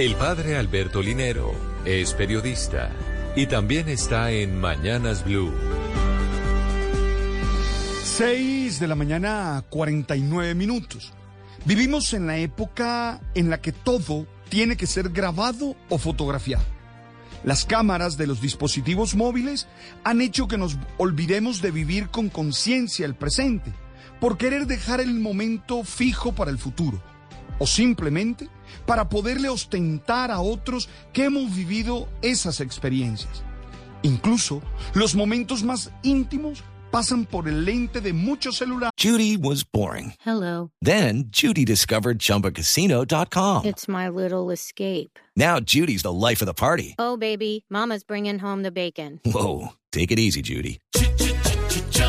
El padre Alberto Linero es periodista y también está en Mañanas Blue. 6 de la mañana, 49 minutos. Vivimos en la época en la que todo tiene que ser grabado o fotografiado. Las cámaras de los dispositivos móviles han hecho que nos olvidemos de vivir con conciencia el presente, por querer dejar el momento fijo para el futuro, o simplemente para poderle ostentar a otros que hemos vivido esas experiencias. Incluso los momentos más íntimos pasan por el lente de muchos celulares. Judy was boring. Hello. Then Judy discovered ChumbaCasino.com. It's my little escape. Now Judy's the life of the party. Oh, baby, Mama's bringing home the bacon. Whoa, take it easy, Judy.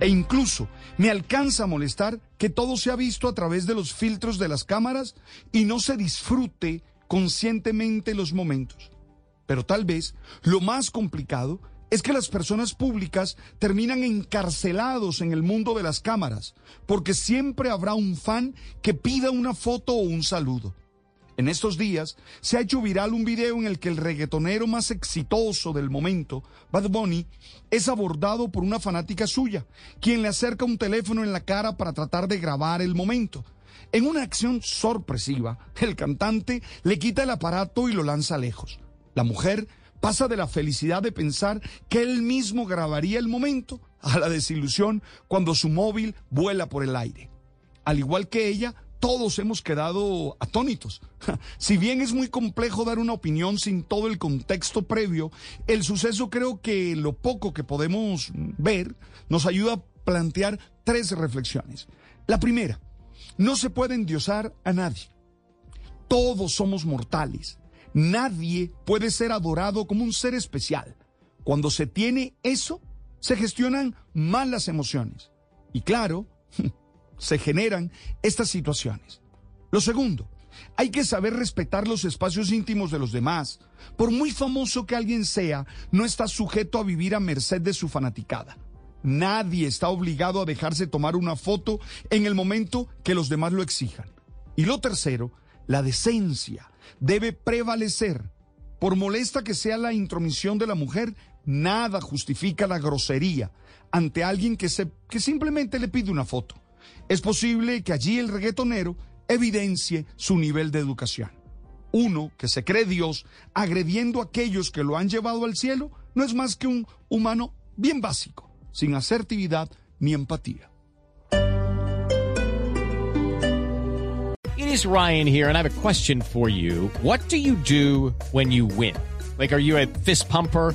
e incluso me alcanza a molestar que todo se ha visto a través de los filtros de las cámaras y no se disfrute conscientemente los momentos. Pero tal vez lo más complicado es que las personas públicas terminan encarcelados en el mundo de las cámaras, porque siempre habrá un fan que pida una foto o un saludo. En estos días se ha hecho viral un video en el que el reggaetonero más exitoso del momento, Bad Bunny, es abordado por una fanática suya, quien le acerca un teléfono en la cara para tratar de grabar el momento. En una acción sorpresiva, el cantante le quita el aparato y lo lanza lejos. La mujer pasa de la felicidad de pensar que él mismo grabaría el momento a la desilusión cuando su móvil vuela por el aire. Al igual que ella, todos hemos quedado atónitos. Si bien es muy complejo dar una opinión sin todo el contexto previo, el suceso creo que lo poco que podemos ver nos ayuda a plantear tres reflexiones. La primera, no se puede endiosar a nadie. Todos somos mortales. Nadie puede ser adorado como un ser especial. Cuando se tiene eso, se gestionan mal las emociones. Y claro, se generan estas situaciones. Lo segundo, hay que saber respetar los espacios íntimos de los demás. Por muy famoso que alguien sea, no está sujeto a vivir a merced de su fanaticada. Nadie está obligado a dejarse tomar una foto en el momento que los demás lo exijan. Y lo tercero, la decencia debe prevalecer. Por molesta que sea la intromisión de la mujer, nada justifica la grosería ante alguien que, se, que simplemente le pide una foto. Es posible que allí el reggaetonero evidencie su nivel de educación. Uno que se cree Dios agrediendo a aquellos que lo han llevado al cielo no es más que un humano bien básico, sin asertividad ni empatía. It is Ryan here, and I have a question for you. What do you do when you win? Like, are you a fist pumper?